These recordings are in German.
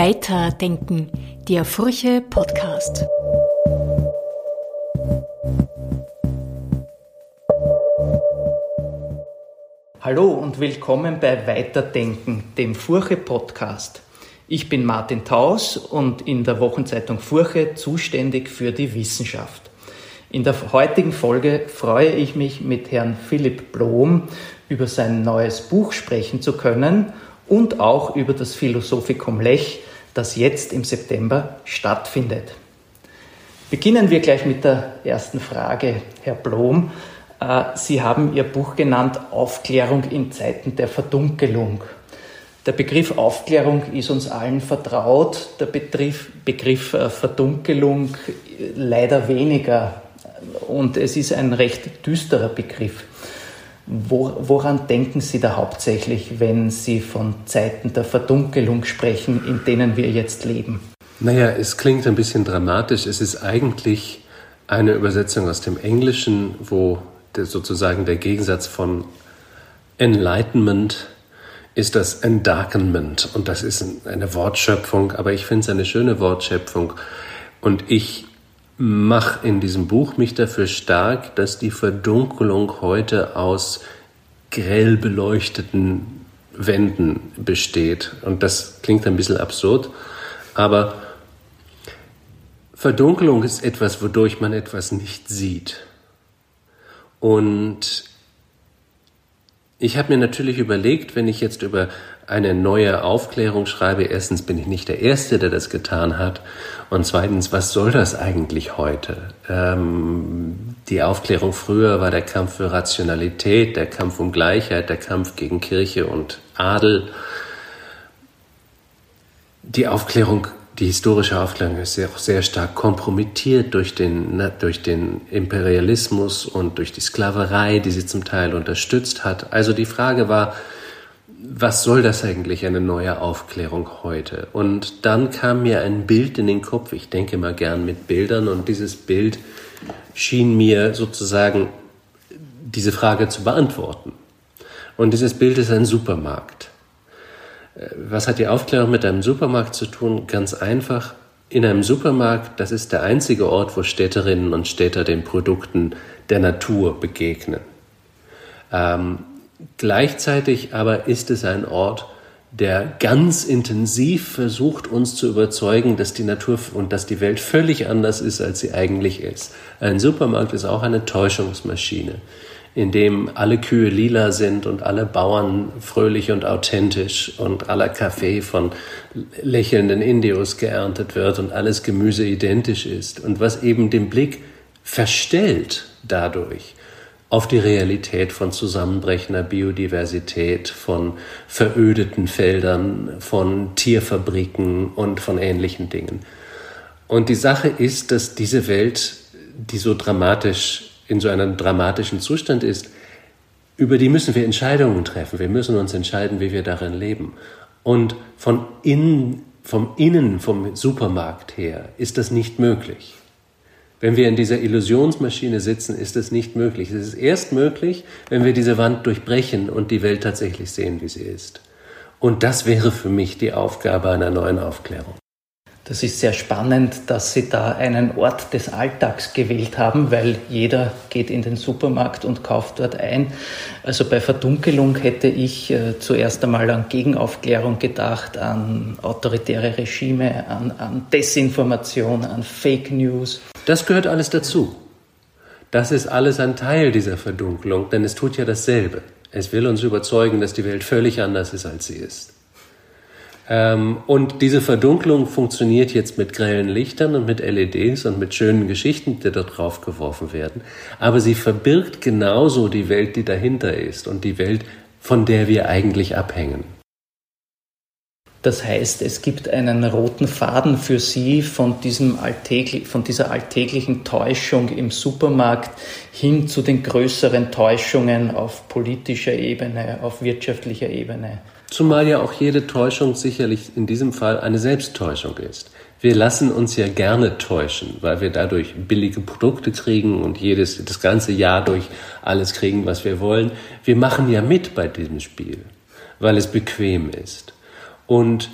Weiterdenken, der Furche Podcast. Hallo und willkommen bei Weiterdenken, dem Furche Podcast. Ich bin Martin Taus und in der Wochenzeitung Furche zuständig für die Wissenschaft. In der heutigen Folge freue ich mich mit Herrn Philipp Blom über sein neues Buch sprechen zu können und auch über das Philosophikum Lech, das jetzt im September stattfindet. Beginnen wir gleich mit der ersten Frage, Herr Blom. Äh, Sie haben Ihr Buch genannt Aufklärung in Zeiten der Verdunkelung. Der Begriff Aufklärung ist uns allen vertraut, der Begriff, Begriff äh, Verdunkelung leider weniger. Und es ist ein recht düsterer Begriff. Woran denken Sie da hauptsächlich, wenn Sie von Zeiten der Verdunkelung sprechen, in denen wir jetzt leben? Naja, es klingt ein bisschen dramatisch. Es ist eigentlich eine Übersetzung aus dem Englischen, wo der, sozusagen der Gegensatz von Enlightenment ist das Endarkenment. Und das ist eine Wortschöpfung, aber ich finde es eine schöne Wortschöpfung. Und ich mache in diesem Buch mich dafür stark, dass die Verdunkelung heute aus grell beleuchteten Wänden besteht. Und das klingt ein bisschen absurd, aber Verdunkelung ist etwas, wodurch man etwas nicht sieht. Und ich habe mir natürlich überlegt, wenn ich jetzt über eine neue Aufklärung schreibe, erstens bin ich nicht der Erste, der das getan hat. Und zweitens, was soll das eigentlich heute? Ähm, die Aufklärung früher war der Kampf für Rationalität, der Kampf um Gleichheit, der Kampf gegen Kirche und Adel. Die Aufklärung die historische Aufklärung ist auch sehr stark kompromittiert durch den, durch den Imperialismus und durch die Sklaverei, die sie zum Teil unterstützt hat. Also die Frage war, was soll das eigentlich, eine neue Aufklärung heute? Und dann kam mir ein Bild in den Kopf, ich denke mal gern mit Bildern, und dieses Bild schien mir sozusagen diese Frage zu beantworten. Und dieses Bild ist ein Supermarkt. Was hat die Aufklärung mit einem Supermarkt zu tun? Ganz einfach. In einem Supermarkt, das ist der einzige Ort, wo Städterinnen und Städter den Produkten der Natur begegnen. Ähm, gleichzeitig aber ist es ein Ort, der ganz intensiv versucht, uns zu überzeugen, dass die Natur und dass die Welt völlig anders ist, als sie eigentlich ist. Ein Supermarkt ist auch eine Täuschungsmaschine in dem alle Kühe lila sind und alle Bauern fröhlich und authentisch und aller Kaffee von lächelnden Indios geerntet wird und alles Gemüse identisch ist und was eben den Blick verstellt dadurch auf die Realität von zusammenbrechender Biodiversität, von verödeten Feldern, von Tierfabriken und von ähnlichen Dingen. Und die Sache ist, dass diese Welt, die so dramatisch in so einem dramatischen Zustand ist, über die müssen wir Entscheidungen treffen. Wir müssen uns entscheiden, wie wir darin leben. Und von innen, vom Innen, vom Supermarkt her ist das nicht möglich. Wenn wir in dieser Illusionsmaschine sitzen, ist das nicht möglich. Es ist erst möglich, wenn wir diese Wand durchbrechen und die Welt tatsächlich sehen, wie sie ist. Und das wäre für mich die Aufgabe einer neuen Aufklärung. Das ist sehr spannend, dass Sie da einen Ort des Alltags gewählt haben, weil jeder geht in den Supermarkt und kauft dort ein. Also bei Verdunkelung hätte ich äh, zuerst einmal an Gegenaufklärung gedacht, an autoritäre Regime, an, an Desinformation, an Fake News. Das gehört alles dazu. Das ist alles ein Teil dieser Verdunkelung, denn es tut ja dasselbe. Es will uns überzeugen, dass die Welt völlig anders ist, als sie ist. Ähm, und diese Verdunklung funktioniert jetzt mit grellen Lichtern und mit LEDs und mit schönen Geschichten, die dort drauf geworfen werden. Aber sie verbirgt genauso die Welt, die dahinter ist und die Welt, von der wir eigentlich abhängen. Das heißt, es gibt einen roten Faden für Sie von, diesem alltäglich, von dieser alltäglichen Täuschung im Supermarkt hin zu den größeren Täuschungen auf politischer Ebene, auf wirtschaftlicher Ebene. Zumal ja auch jede Täuschung sicherlich in diesem Fall eine Selbsttäuschung ist. Wir lassen uns ja gerne täuschen, weil wir dadurch billige Produkte kriegen und jedes, das ganze Jahr durch alles kriegen, was wir wollen. Wir machen ja mit bei diesem Spiel, weil es bequem ist. Und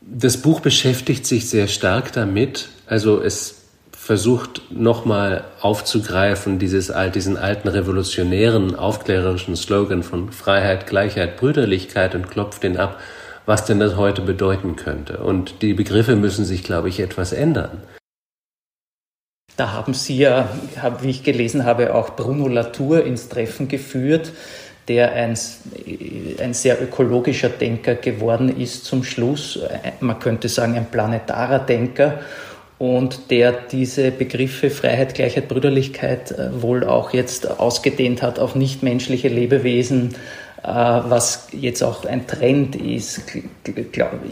das Buch beschäftigt sich sehr stark damit. Also es versucht nochmal aufzugreifen, dieses, diesen alten revolutionären, aufklärerischen Slogan von Freiheit, Gleichheit, Brüderlichkeit und klopft den ab, was denn das heute bedeuten könnte. Und die Begriffe müssen sich, glaube ich, etwas ändern. Da haben Sie ja, wie ich gelesen habe, auch Bruno Latour ins Treffen geführt, der ein, ein sehr ökologischer Denker geworden ist zum Schluss. Man könnte sagen, ein planetarer Denker und der diese Begriffe Freiheit, Gleichheit, Brüderlichkeit äh, wohl auch jetzt ausgedehnt hat auf nichtmenschliche Lebewesen, äh, was jetzt auch ein Trend ist.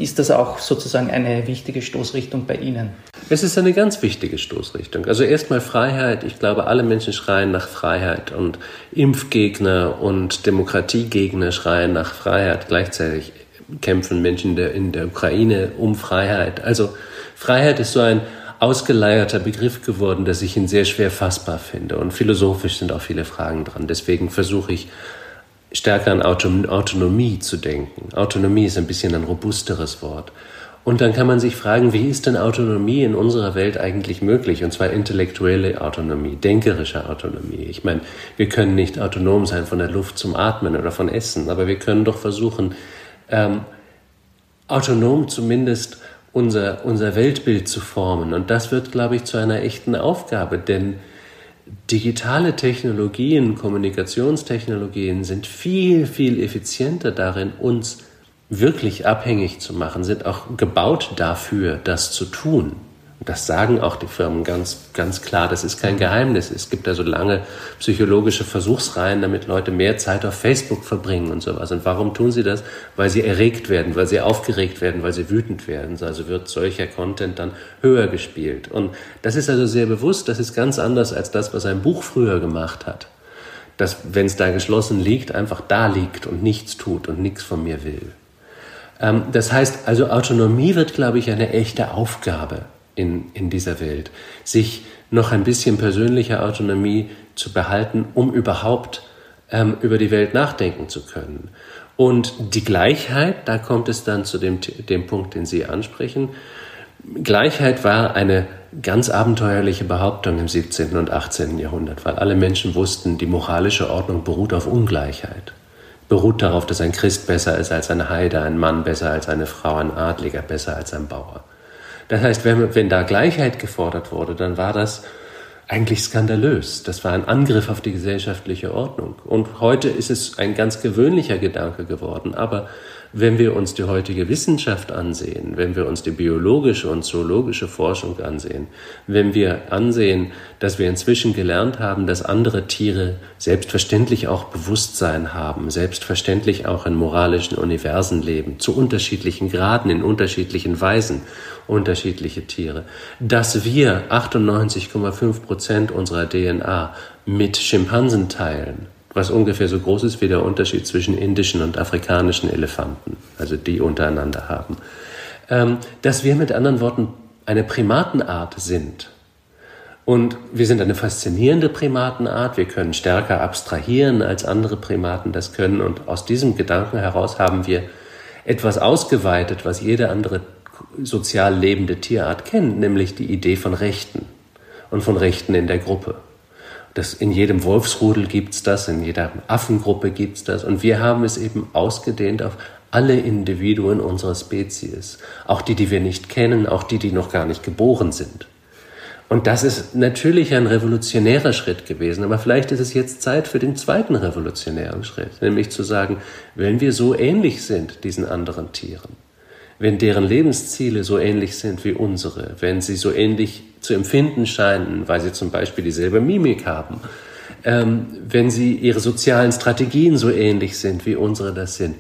Ist das auch sozusagen eine wichtige Stoßrichtung bei Ihnen? Es ist eine ganz wichtige Stoßrichtung. Also erstmal Freiheit. Ich glaube, alle Menschen schreien nach Freiheit und Impfgegner und Demokratiegegner schreien nach Freiheit. Gleichzeitig kämpfen Menschen in der Ukraine um Freiheit. Also Freiheit ist so ein ausgeleierter Begriff geworden, dass ich ihn sehr schwer fassbar finde. Und philosophisch sind auch viele Fragen dran. Deswegen versuche ich stärker an Autonomie zu denken. Autonomie ist ein bisschen ein robusteres Wort. Und dann kann man sich fragen, wie ist denn Autonomie in unserer Welt eigentlich möglich? Und zwar intellektuelle Autonomie, denkerische Autonomie. Ich meine, wir können nicht autonom sein von der Luft zum Atmen oder von Essen, aber wir können doch versuchen, ähm, autonom zumindest unser, unser Weltbild zu formen. Und das wird, glaube ich, zu einer echten Aufgabe, denn digitale Technologien, Kommunikationstechnologien sind viel, viel effizienter darin, uns wirklich abhängig zu machen, sind auch gebaut dafür, das zu tun. Das sagen auch die Firmen ganz, ganz klar. Das ist kein Geheimnis. Es gibt da so lange psychologische Versuchsreihen, damit Leute mehr Zeit auf Facebook verbringen und sowas. Und warum tun sie das? Weil sie erregt werden, weil sie aufgeregt werden, weil sie wütend werden. Also wird solcher Content dann höher gespielt. Und das ist also sehr bewusst. Das ist ganz anders als das, was ein Buch früher gemacht hat. Das, wenn es da geschlossen liegt, einfach da liegt und nichts tut und nichts von mir will. Ähm, das heißt, also Autonomie wird, glaube ich, eine echte Aufgabe in, in dieser Welt, sich noch ein bisschen persönlicher Autonomie zu behalten, um überhaupt ähm, über die Welt nachdenken zu können. Und die Gleichheit, da kommt es dann zu dem, dem Punkt, den Sie ansprechen. Gleichheit war eine ganz abenteuerliche Behauptung im 17. und 18. Jahrhundert, weil alle Menschen wussten, die moralische Ordnung beruht auf Ungleichheit. Beruht darauf, dass ein Christ besser ist als ein Heide, ein Mann besser als eine Frau, ein Adliger besser als ein Bauer. Das heißt, wenn, wenn da Gleichheit gefordert wurde, dann war das eigentlich skandalös. Das war ein Angriff auf die gesellschaftliche Ordnung. Und heute ist es ein ganz gewöhnlicher Gedanke geworden. Aber wenn wir uns die heutige Wissenschaft ansehen, wenn wir uns die biologische und zoologische Forschung ansehen, wenn wir ansehen, dass wir inzwischen gelernt haben, dass andere Tiere selbstverständlich auch Bewusstsein haben, selbstverständlich auch in moralischen Universen leben, zu unterschiedlichen Graden, in unterschiedlichen Weisen, unterschiedliche Tiere, dass wir 98,5 Prozent unserer DNA mit Schimpansen teilen, was ungefähr so groß ist wie der Unterschied zwischen indischen und afrikanischen Elefanten, also die untereinander haben. Ähm, dass wir mit anderen Worten eine Primatenart sind. Und wir sind eine faszinierende Primatenart, wir können stärker abstrahieren, als andere Primaten das können. Und aus diesem Gedanken heraus haben wir etwas ausgeweitet, was jede andere sozial lebende Tierart kennt, nämlich die Idee von Rechten und von Rechten in der Gruppe. Das, in jedem Wolfsrudel gibt's das, in jeder Affengruppe gibt's das. Und wir haben es eben ausgedehnt auf alle Individuen unserer Spezies. Auch die, die wir nicht kennen, auch die, die noch gar nicht geboren sind. Und das ist natürlich ein revolutionärer Schritt gewesen, aber vielleicht ist es jetzt Zeit für den zweiten revolutionären Schritt, nämlich zu sagen, wenn wir so ähnlich sind diesen anderen Tieren, wenn deren Lebensziele so ähnlich sind wie unsere, wenn sie so ähnlich zu empfinden scheinen, weil sie zum Beispiel dieselbe Mimik haben, ähm, wenn sie ihre sozialen Strategien so ähnlich sind wie unsere das sind,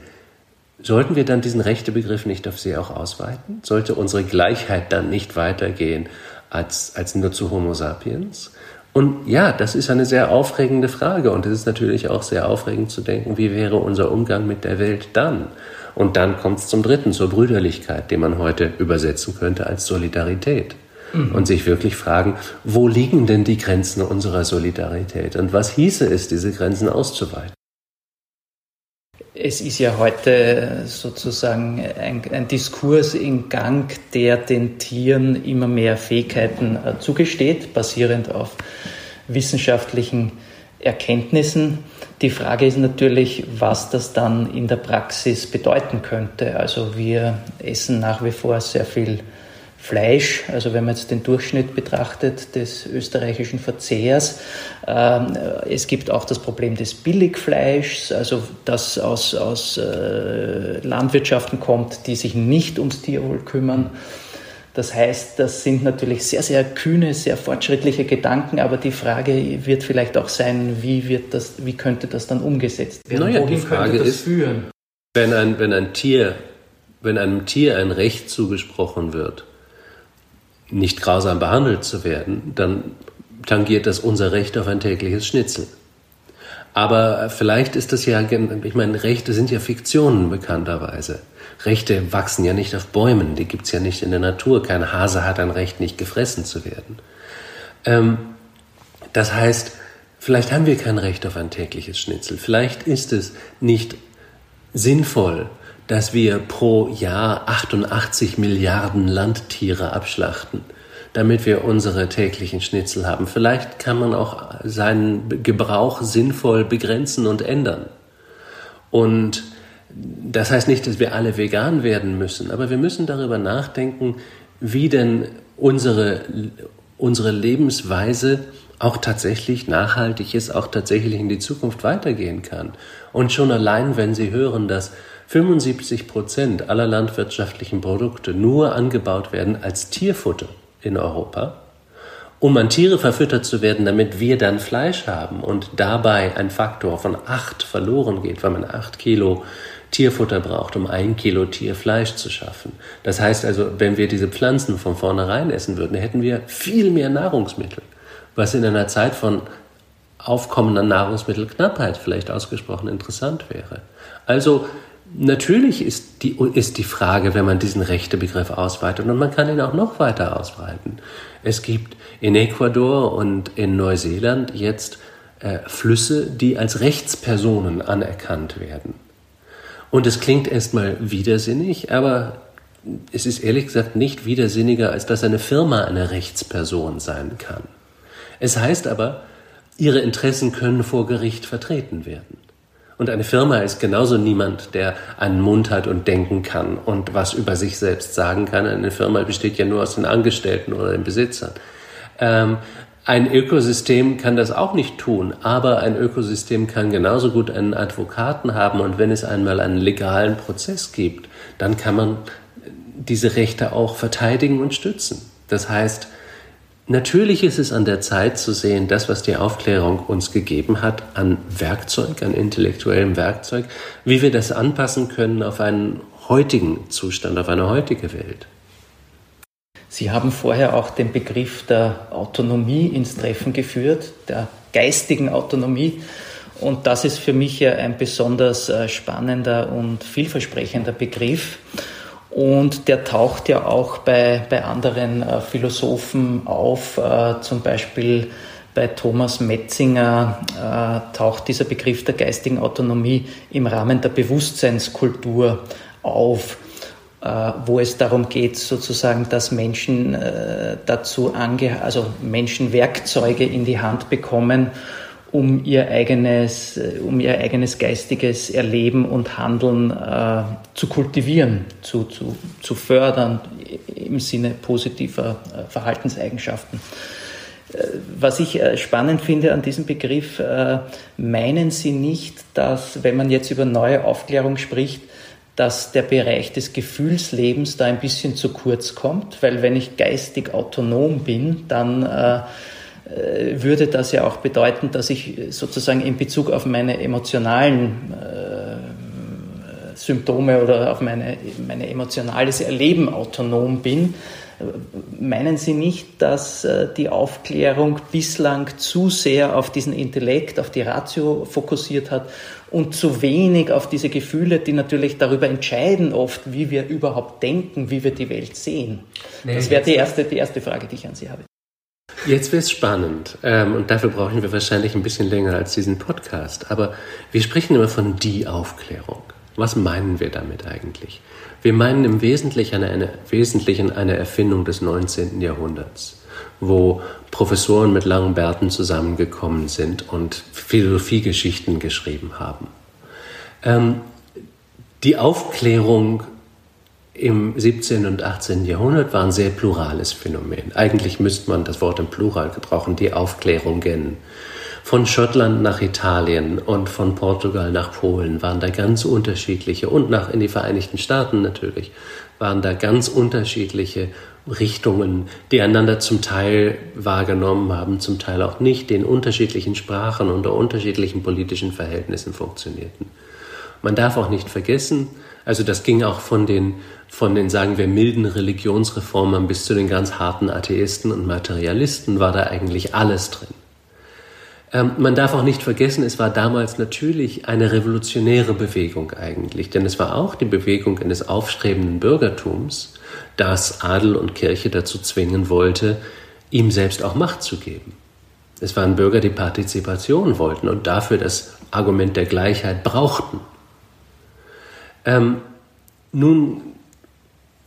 sollten wir dann diesen Rechtebegriff nicht auf sie auch ausweiten? Sollte unsere Gleichheit dann nicht weitergehen als, als nur zu Homo sapiens? Und ja, das ist eine sehr aufregende Frage und es ist natürlich auch sehr aufregend zu denken, wie wäre unser Umgang mit der Welt dann? Und dann kommt es zum dritten, zur Brüderlichkeit, den man heute übersetzen könnte als Solidarität. Mhm. Und sich wirklich fragen, wo liegen denn die Grenzen unserer Solidarität? Und was hieße es, diese Grenzen auszuweiten? es ist ja heute sozusagen ein, ein, Diskurs in Gang, der den Tieren immer mehr Fähigkeiten äh, zugesteht, basierend auf wissenschaftlichen Erkenntnissen. Die Frage ist natürlich, was das dann in der Praxis bedeuten könnte. Also wir essen nach wie vor sehr viel Fleisch, also wenn man jetzt den Durchschnitt betrachtet des österreichischen Verzehrs. Ähm, es gibt auch das Problem des Billigfleischs, also das aus, aus äh, Landwirtschaften kommt, die sich nicht ums Tierwohl kümmern. Das heißt, das sind natürlich sehr, sehr kühne, sehr fortschrittliche Gedanken, aber die Frage wird vielleicht auch sein, wie, wird das, wie könnte das dann umgesetzt werden? Naja, Wohin die Frage ist, führen? Wenn ein, wenn ein Tier, wenn einem Tier ein Recht zugesprochen wird, nicht grausam behandelt zu werden, dann tangiert das unser Recht auf ein tägliches Schnitzel. Aber vielleicht ist das ja, ich meine, Rechte sind ja Fiktionen bekannterweise. Rechte wachsen ja nicht auf Bäumen, die gibt's ja nicht in der Natur. Kein Hase hat ein Recht, nicht gefressen zu werden. Ähm, das heißt, vielleicht haben wir kein Recht auf ein tägliches Schnitzel. Vielleicht ist es nicht sinnvoll, dass wir pro Jahr 88 Milliarden Landtiere abschlachten, damit wir unsere täglichen Schnitzel haben. Vielleicht kann man auch seinen Gebrauch sinnvoll begrenzen und ändern. Und das heißt nicht, dass wir alle vegan werden müssen, aber wir müssen darüber nachdenken, wie denn unsere, unsere Lebensweise auch tatsächlich nachhaltig ist, auch tatsächlich in die Zukunft weitergehen kann. Und schon allein, wenn Sie hören, dass 75 Prozent aller landwirtschaftlichen Produkte nur angebaut werden als Tierfutter in Europa, um an Tiere verfüttert zu werden, damit wir dann Fleisch haben und dabei ein Faktor von acht verloren geht, weil man acht Kilo Tierfutter braucht, um ein Kilo Tierfleisch zu schaffen. Das heißt also, wenn wir diese Pflanzen von vornherein essen würden, hätten wir viel mehr Nahrungsmittel, was in einer Zeit von aufkommender Nahrungsmittelknappheit vielleicht ausgesprochen interessant wäre. Also Natürlich ist die, ist die Frage, wenn man diesen Rechtebegriff ausweitet, und man kann ihn auch noch weiter ausweiten. Es gibt in Ecuador und in Neuseeland jetzt äh, Flüsse, die als Rechtspersonen anerkannt werden. Und es klingt erstmal widersinnig, aber es ist ehrlich gesagt nicht widersinniger, als dass eine Firma eine Rechtsperson sein kann. Es heißt aber, ihre Interessen können vor Gericht vertreten werden. Und eine Firma ist genauso niemand, der einen Mund hat und denken kann und was über sich selbst sagen kann. Eine Firma besteht ja nur aus den Angestellten oder den Besitzern. Ähm, ein Ökosystem kann das auch nicht tun, aber ein Ökosystem kann genauso gut einen Advokaten haben und wenn es einmal einen legalen Prozess gibt, dann kann man diese Rechte auch verteidigen und stützen. Das heißt, Natürlich ist es an der Zeit zu sehen, das, was die Aufklärung uns gegeben hat, an Werkzeug, an intellektuellem Werkzeug, wie wir das anpassen können auf einen heutigen Zustand, auf eine heutige Welt. Sie haben vorher auch den Begriff der Autonomie ins Treffen geführt, der geistigen Autonomie. Und das ist für mich ja ein besonders äh, spannender und vielversprechender Begriff. Und der taucht ja auch bei, bei anderen äh, Philosophen auf, äh, zum Beispiel bei Thomas Metzinger äh, taucht dieser Begriff der geistigen Autonomie im Rahmen der Bewusstseinskultur auf, wo es darum geht, sozusagen, dass Menschen dazu ange also Menschen Werkzeuge in die Hand bekommen, um ihr eigenes, äh, um ihr eigenes geistiges Erleben und Handeln äh, zu kultivieren, zu, zu, zu fördern im Sinne positiver äh, Verhaltenseigenschaften. Äh, was ich äh, spannend finde an diesem Begriff, meinen Sie nicht, dass, wenn man jetzt über neue Aufklärung spricht, dass der Bereich des Gefühlslebens da ein bisschen zu kurz kommt, weil wenn ich geistig autonom bin, dann würde das ja auch bedeuten, dass ich sozusagen in Bezug auf meine emotionalen äh, Symptome oder auf meine, meine emotionales Erleben autonom bin. Meinen Sie nicht, dass äh, die Aufklärung bislang zu sehr auf diesen Intellekt, auf die Ratio fokussiert hat und zu wenig auf diese Gefühle, die natürlich darüber entscheiden oft, wie wir überhaupt denken, wie wir die Welt sehen? Nee, das wäre die erste, die erste Frage, die ich an Sie habe. Jetzt wird es spannend ähm, und dafür brauchen wir wahrscheinlich ein bisschen länger als diesen Podcast. Aber wir sprechen immer von die Aufklärung. Was meinen wir damit eigentlich? Wir meinen im Wesentlichen eine, Wesentlichen eine Erfindung des 19. Jahrhunderts, wo Professoren mit langen Bärten zusammengekommen sind und Philosophiegeschichten geschrieben haben. Ähm, die Aufklärung im 17. und 18. Jahrhundert war ein sehr plurales Phänomen. Eigentlich müsste man das Wort im Plural gebrauchen, die Aufklärungen. Von Schottland nach Italien und von Portugal nach Polen waren da ganz unterschiedliche und nach in die Vereinigten Staaten natürlich waren da ganz unterschiedliche Richtungen, die einander zum Teil wahrgenommen haben, zum Teil auch nicht, die in unterschiedlichen Sprachen unter unterschiedlichen politischen Verhältnissen funktionierten. Man darf auch nicht vergessen, also das ging auch von den, von den, sagen wir, milden Religionsreformern bis zu den ganz harten Atheisten und Materialisten war da eigentlich alles drin. Ähm, man darf auch nicht vergessen, es war damals natürlich eine revolutionäre Bewegung eigentlich, denn es war auch die Bewegung eines aufstrebenden Bürgertums, das Adel und Kirche dazu zwingen wollte, ihm selbst auch Macht zu geben. Es waren Bürger, die Partizipation wollten und dafür das Argument der Gleichheit brauchten. Ähm, nun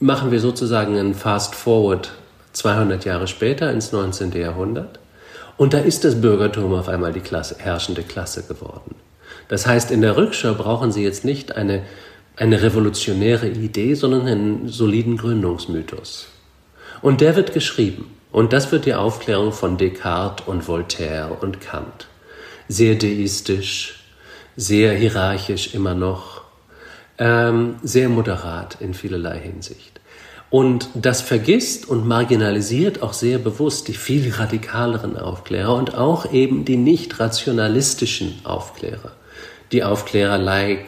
machen wir sozusagen einen Fast Forward 200 Jahre später ins 19. Jahrhundert und da ist das Bürgertum auf einmal die Klasse, herrschende Klasse geworden. Das heißt, in der Rückschau brauchen Sie jetzt nicht eine, eine revolutionäre Idee, sondern einen soliden Gründungsmythos. Und der wird geschrieben. Und das wird die Aufklärung von Descartes und Voltaire und Kant. Sehr deistisch, sehr hierarchisch immer noch, ähm, sehr moderat in vielerlei Hinsicht. Und das vergisst und marginalisiert auch sehr bewusst die viel radikaleren Aufklärer und auch eben die nicht rationalistischen Aufklärer. Die Aufklärer like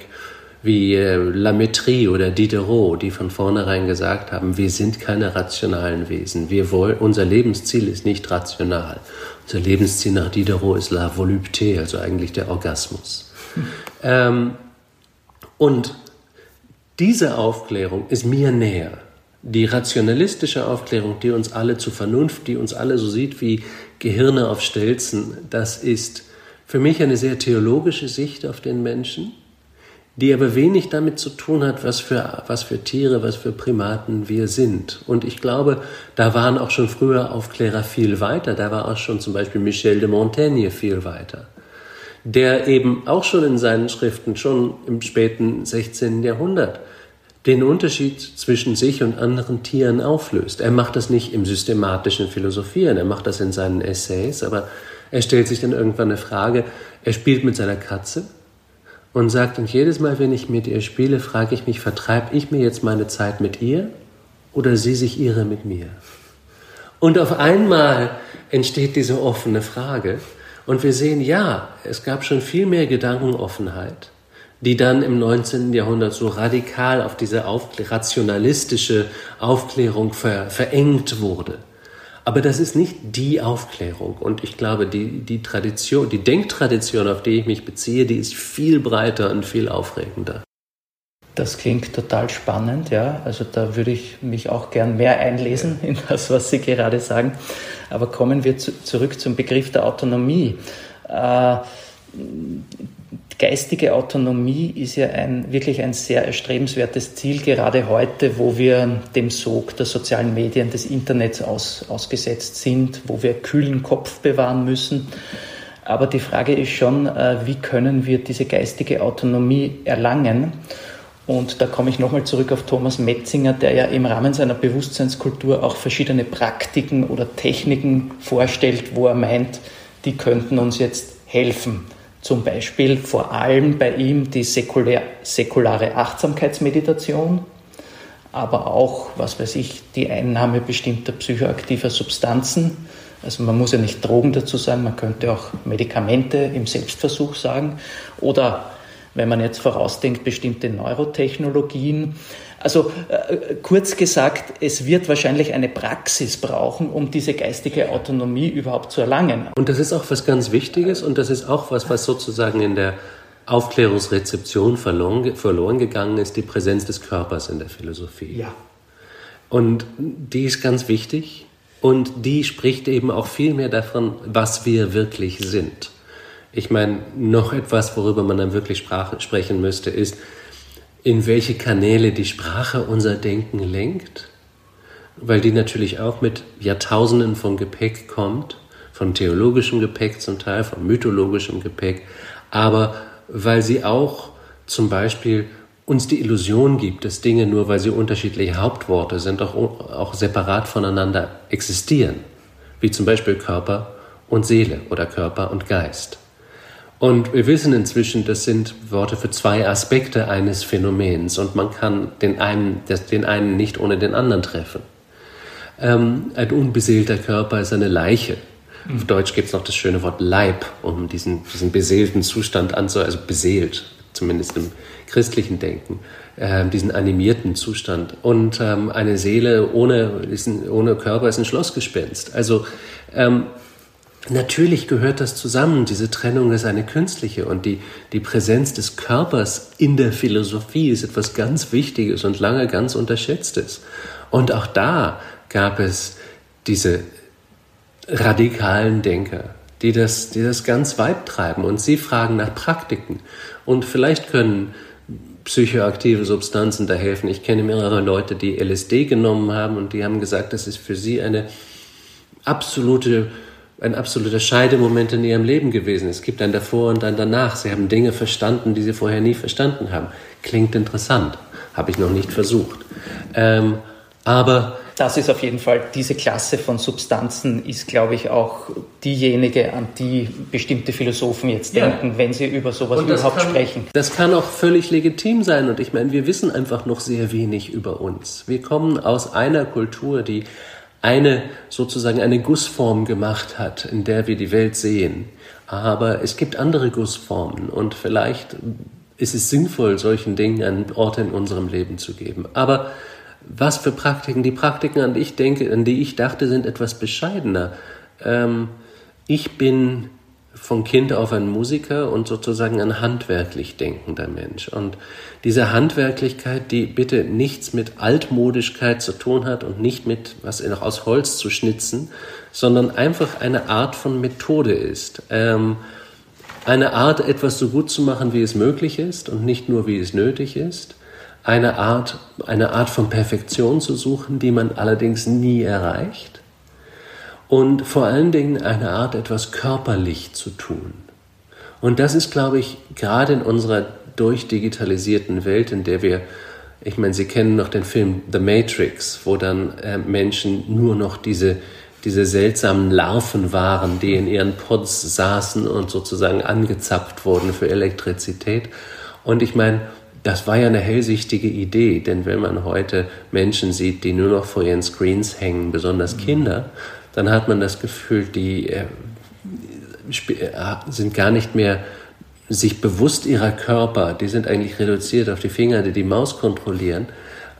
wie äh, Lametrie oder Diderot, die von vornherein gesagt haben, wir sind keine rationalen Wesen. Wir wollen, unser Lebensziel ist nicht rational. Unser Lebensziel nach Diderot ist la volupté, also eigentlich der Orgasmus. Hm. Ähm, und diese Aufklärung ist mir näher. Die rationalistische Aufklärung, die uns alle zu Vernunft, die uns alle so sieht wie Gehirne auf Stelzen, das ist für mich eine sehr theologische Sicht auf den Menschen, die aber wenig damit zu tun hat, was für, was für Tiere, was für Primaten wir sind. Und ich glaube, da waren auch schon früher Aufklärer viel weiter. Da war auch schon zum Beispiel Michel de Montaigne viel weiter der eben auch schon in seinen Schriften, schon im späten 16. Jahrhundert, den Unterschied zwischen sich und anderen Tieren auflöst. Er macht das nicht im systematischen Philosophieren, er macht das in seinen Essays, aber er stellt sich dann irgendwann eine Frage, er spielt mit seiner Katze und sagt, und jedes Mal, wenn ich mit ihr spiele, frage ich mich, vertreibe ich mir jetzt meine Zeit mit ihr oder sie sich ihre mit mir? Und auf einmal entsteht diese offene Frage, und wir sehen, ja, es gab schon viel mehr Gedankenoffenheit, die dann im 19. Jahrhundert so radikal auf diese auf, rationalistische Aufklärung ver, verengt wurde. Aber das ist nicht die Aufklärung. Und ich glaube, die, die Tradition, die Denktradition, auf die ich mich beziehe, die ist viel breiter und viel aufregender. Das klingt total spannend, ja. Also da würde ich mich auch gern mehr einlesen in das, was Sie gerade sagen. Aber kommen wir zu, zurück zum Begriff der Autonomie. Äh, geistige Autonomie ist ja ein, wirklich ein sehr erstrebenswertes Ziel, gerade heute, wo wir dem Sog der sozialen Medien, des Internets aus, ausgesetzt sind, wo wir kühlen Kopf bewahren müssen. Aber die Frage ist schon, äh, wie können wir diese geistige Autonomie erlangen? Und da komme ich nochmal zurück auf Thomas Metzinger, der ja im Rahmen seiner Bewusstseinskultur auch verschiedene Praktiken oder Techniken vorstellt, wo er meint, die könnten uns jetzt helfen. Zum Beispiel vor allem bei ihm die säkulär, säkulare Achtsamkeitsmeditation, aber auch, was weiß ich, die Einnahme bestimmter psychoaktiver Substanzen. Also man muss ja nicht Drogen dazu sagen, man könnte auch Medikamente im Selbstversuch sagen oder wenn man jetzt vorausdenkt, bestimmte Neurotechnologien. Also äh, kurz gesagt, es wird wahrscheinlich eine Praxis brauchen, um diese geistige Autonomie überhaupt zu erlangen. Und das ist auch was ganz Wichtiges und das ist auch was, was sozusagen in der Aufklärungsrezeption verloren, verloren gegangen ist, die Präsenz des Körpers in der Philosophie. Ja. Und die ist ganz wichtig Und die spricht eben auch viel mehr davon, was wir wirklich sind. Ich meine, noch etwas, worüber man dann wirklich Sprache sprechen müsste, ist, in welche Kanäle die Sprache unser Denken lenkt, weil die natürlich auch mit Jahrtausenden von Gepäck kommt, von theologischem Gepäck zum Teil, von mythologischem Gepäck, aber weil sie auch zum Beispiel uns die Illusion gibt, dass Dinge nur, weil sie unterschiedliche Hauptworte sind, auch, auch separat voneinander existieren, wie zum Beispiel Körper und Seele oder Körper und Geist. Und wir wissen inzwischen, das sind Worte für zwei Aspekte eines Phänomens und man kann den einen, den einen nicht ohne den anderen treffen. Ähm, ein unbeseelter Körper ist eine Leiche. Mhm. Auf Deutsch gibt es noch das schöne Wort Leib, um diesen, diesen beseelten Zustand anzuhören, also beseelt, zumindest im christlichen Denken, äh, diesen animierten Zustand. Und ähm, eine Seele ohne, diesen, ohne Körper ist ein Schlossgespenst. Also ähm, natürlich gehört das zusammen. Diese Trennung ist eine künstliche und die, die Präsenz des Körpers in der Philosophie ist etwas ganz Wichtiges und lange ganz Unterschätztes. Und auch da gab es diese radikalen Denker, die das, die das ganz weit treiben und sie fragen nach Praktiken. Und vielleicht können psychoaktive Substanzen da helfen. Ich kenne mehrere Leute, die LSD genommen haben und die haben gesagt, das ist für sie eine absolute, ein absoluter Scheidemoment in ihrem Leben gewesen. Es gibt ein davor und ein danach. Sie haben Dinge verstanden, die sie vorher nie verstanden haben. Klingt interessant. Habe ich noch nicht versucht. Ähm, aber das ist auf jeden Fall, diese Klasse von Substanzen ist, glaube ich, auch diejenige, an die bestimmte Philosophen jetzt ja. denken, wenn sie über sowas überhaupt kann, sprechen. Das kann auch völlig legitim sein und ich meine, wir wissen einfach noch sehr wenig über uns. Wir kommen aus einer Kultur, die eine sozusagen eine Gussform gemacht hat, in der wir die Welt sehen. Aber es gibt andere Gussformen und vielleicht ist es sinnvoll, solchen Dingen einen Ort in unserem Leben zu geben. Aber was für Praktiken? Die Praktiken, an die ich denke, an die ich dachte, sind etwas bescheidener. Ähm, ich bin von Kind auf ein Musiker und sozusagen ein handwerklich denkender Mensch. Und diese Handwerklichkeit, die bitte nichts mit Altmodischkeit zu tun hat und nicht mit was noch aus Holz zu schnitzen, sondern einfach eine Art von Methode ist. Ähm, eine Art, etwas so gut zu machen, wie es möglich ist und nicht nur, wie es nötig ist eine Art, eine Art von Perfektion zu suchen, die man allerdings nie erreicht. Und vor allen Dingen eine Art, etwas körperlich zu tun. Und das ist, glaube ich, gerade in unserer durchdigitalisierten Welt, in der wir, ich meine, Sie kennen noch den Film The Matrix, wo dann äh, Menschen nur noch diese, diese seltsamen Larven waren, die in ihren Pods saßen und sozusagen angezapft wurden für Elektrizität. Und ich meine, das war ja eine hellsichtige Idee, denn wenn man heute Menschen sieht, die nur noch vor ihren Screens hängen, besonders mhm. Kinder, dann hat man das Gefühl, die äh, äh, sind gar nicht mehr sich bewusst ihrer Körper, die sind eigentlich reduziert auf die Finger, die die Maus kontrollieren.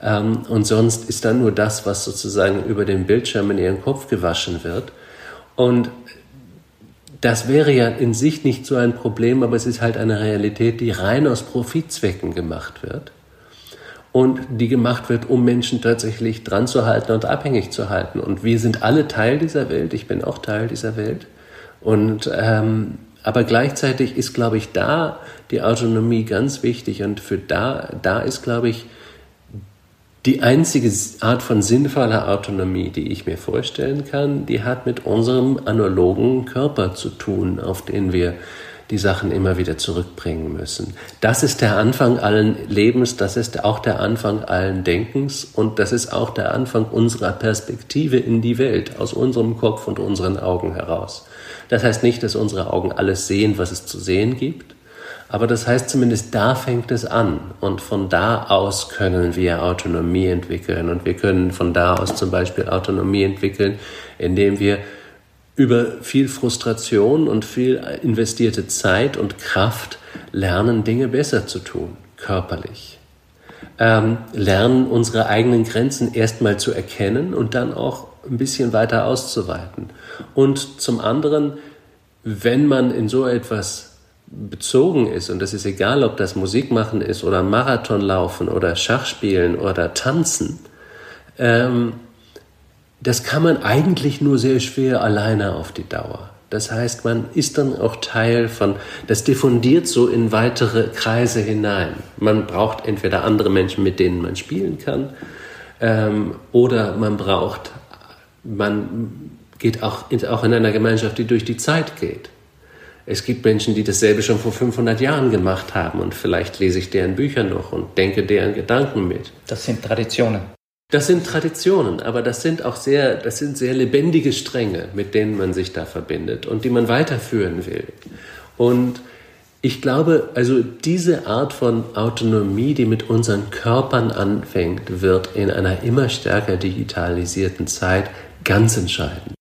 Ähm, und sonst ist dann nur das, was sozusagen über den Bildschirm in ihren Kopf gewaschen wird. Und das wäre ja in sich nicht so ein Problem, aber es ist halt eine Realität, die rein aus Profitzwecken gemacht wird und die gemacht wird, um Menschen tatsächlich dran zu halten und abhängig zu halten. Und wir sind alle Teil dieser Welt. Ich bin auch Teil dieser Welt. Und ähm, aber gleichzeitig ist, glaube ich, da die Autonomie ganz wichtig. Und für da, da ist, glaube ich, die einzige Art von sinnvoller Autonomie, die ich mir vorstellen kann, die hat mit unserem analogen Körper zu tun, auf den wir die Sachen immer wieder zurückbringen müssen. Das ist der Anfang allen Lebens, das ist auch der Anfang allen Denkens und das ist auch der Anfang unserer Perspektive in die Welt, aus unserem Kopf und unseren Augen heraus. Das heißt nicht, dass unsere Augen alles sehen, was es zu sehen gibt, aber das heißt zumindest, da fängt es an. Und von da aus können wir Autonomie entwickeln. Und wir können von da aus zum Beispiel Autonomie entwickeln, indem wir über viel Frustration und viel investierte Zeit und Kraft lernen, Dinge besser zu tun, körperlich. Ähm, lernen, unsere eigenen Grenzen erstmal zu erkennen und dann auch ein bisschen weiter auszuweiten. Und zum anderen, wenn man in so etwas bezogen ist, und das ist egal, ob das Musik machen ist oder Marathon laufen oder Schachspielen oder tanzen, ähm, das kann man eigentlich nur sehr schwer alleine auf die Dauer. Das heißt, man ist dann auch Teil von, das diffundiert so in weitere Kreise hinein. Man braucht entweder andere Menschen, mit denen man spielen kann, ähm, oder man braucht, man geht auch in, auch in einer Gemeinschaft, die durch die Zeit geht. Es gibt Menschen, die dasselbe schon vor 500 Jahren gemacht haben und vielleicht lese ich deren Bücher noch und denke deren Gedanken mit. Das sind Traditionen. Das sind Traditionen, aber das sind auch sehr, das sind sehr lebendige Stränge, mit denen man sich da verbindet und die man weiterführen will. Und ich glaube, also diese Art von Autonomie, die mit unseren Körpern anfängt, wird in einer immer stärker digitalisierten Zeit ganz entscheidend.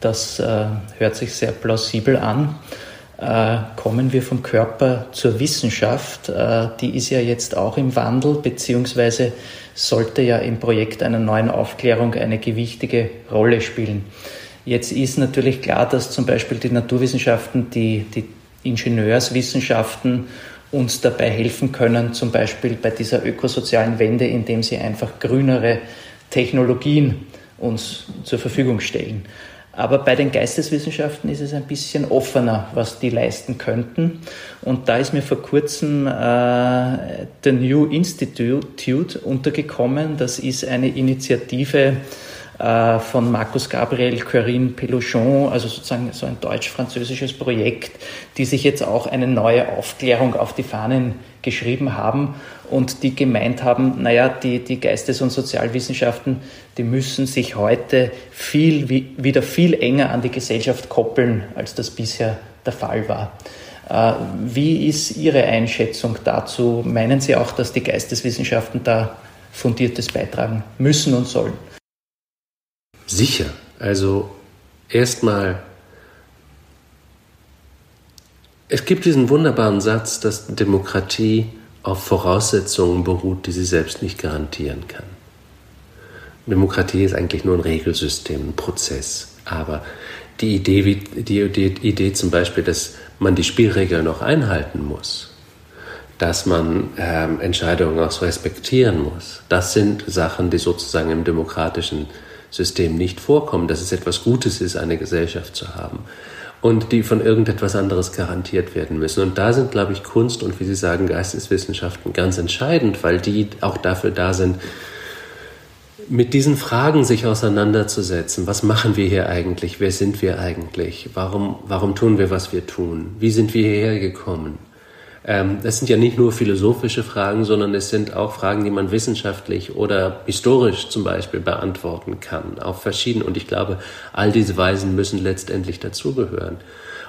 Das äh, hört sich sehr plausibel an. Äh, kommen wir vom Körper zur Wissenschaft. Äh, die ist ja jetzt auch im Wandel, beziehungsweise sollte ja im Projekt einer neuen Aufklärung eine gewichtige Rolle spielen. Jetzt ist natürlich klar, dass zum Beispiel die Naturwissenschaften, die, die Ingenieurswissenschaften uns dabei helfen können, zum Beispiel bei dieser ökosozialen Wende, indem sie einfach grünere Technologien uns zur Verfügung stellen. Aber bei den Geisteswissenschaften ist es ein bisschen offener, was die leisten könnten. Und da ist mir vor kurzem äh, The New Institute untergekommen. Das ist eine Initiative äh, von Markus Gabriel, Corinne Peluchon, also sozusagen so ein deutsch-französisches Projekt, die sich jetzt auch eine neue Aufklärung auf die Fahnen geschrieben haben und die gemeint haben, naja, die, die Geistes- und Sozialwissenschaften, die müssen sich heute viel, wieder viel enger an die Gesellschaft koppeln, als das bisher der Fall war. Äh, wie ist Ihre Einschätzung dazu? Meinen Sie auch, dass die Geisteswissenschaften da Fundiertes beitragen müssen und sollen? Sicher. Also erstmal, es gibt diesen wunderbaren Satz, dass Demokratie auf Voraussetzungen beruht, die sie selbst nicht garantieren kann. Demokratie ist eigentlich nur ein Regelsystem, ein Prozess. Aber die Idee, die, die Idee zum Beispiel, dass man die Spielregeln noch einhalten muss, dass man ähm, Entscheidungen auch respektieren muss, das sind Sachen, die sozusagen im demokratischen System nicht vorkommen, dass es etwas Gutes ist, eine Gesellschaft zu haben und die von irgendetwas anderes garantiert werden müssen. Und da sind, glaube ich, Kunst und, wie Sie sagen, Geisteswissenschaften ganz entscheidend, weil die auch dafür da sind, mit diesen Fragen sich auseinanderzusetzen. Was machen wir hier eigentlich? Wer sind wir eigentlich? Warum, warum tun wir, was wir tun? Wie sind wir hierher gekommen? Ähm, das sind ja nicht nur philosophische Fragen, sondern es sind auch Fragen, die man wissenschaftlich oder historisch zum Beispiel beantworten kann, auf verschiedene. Und ich glaube, all diese Weisen müssen letztendlich dazugehören.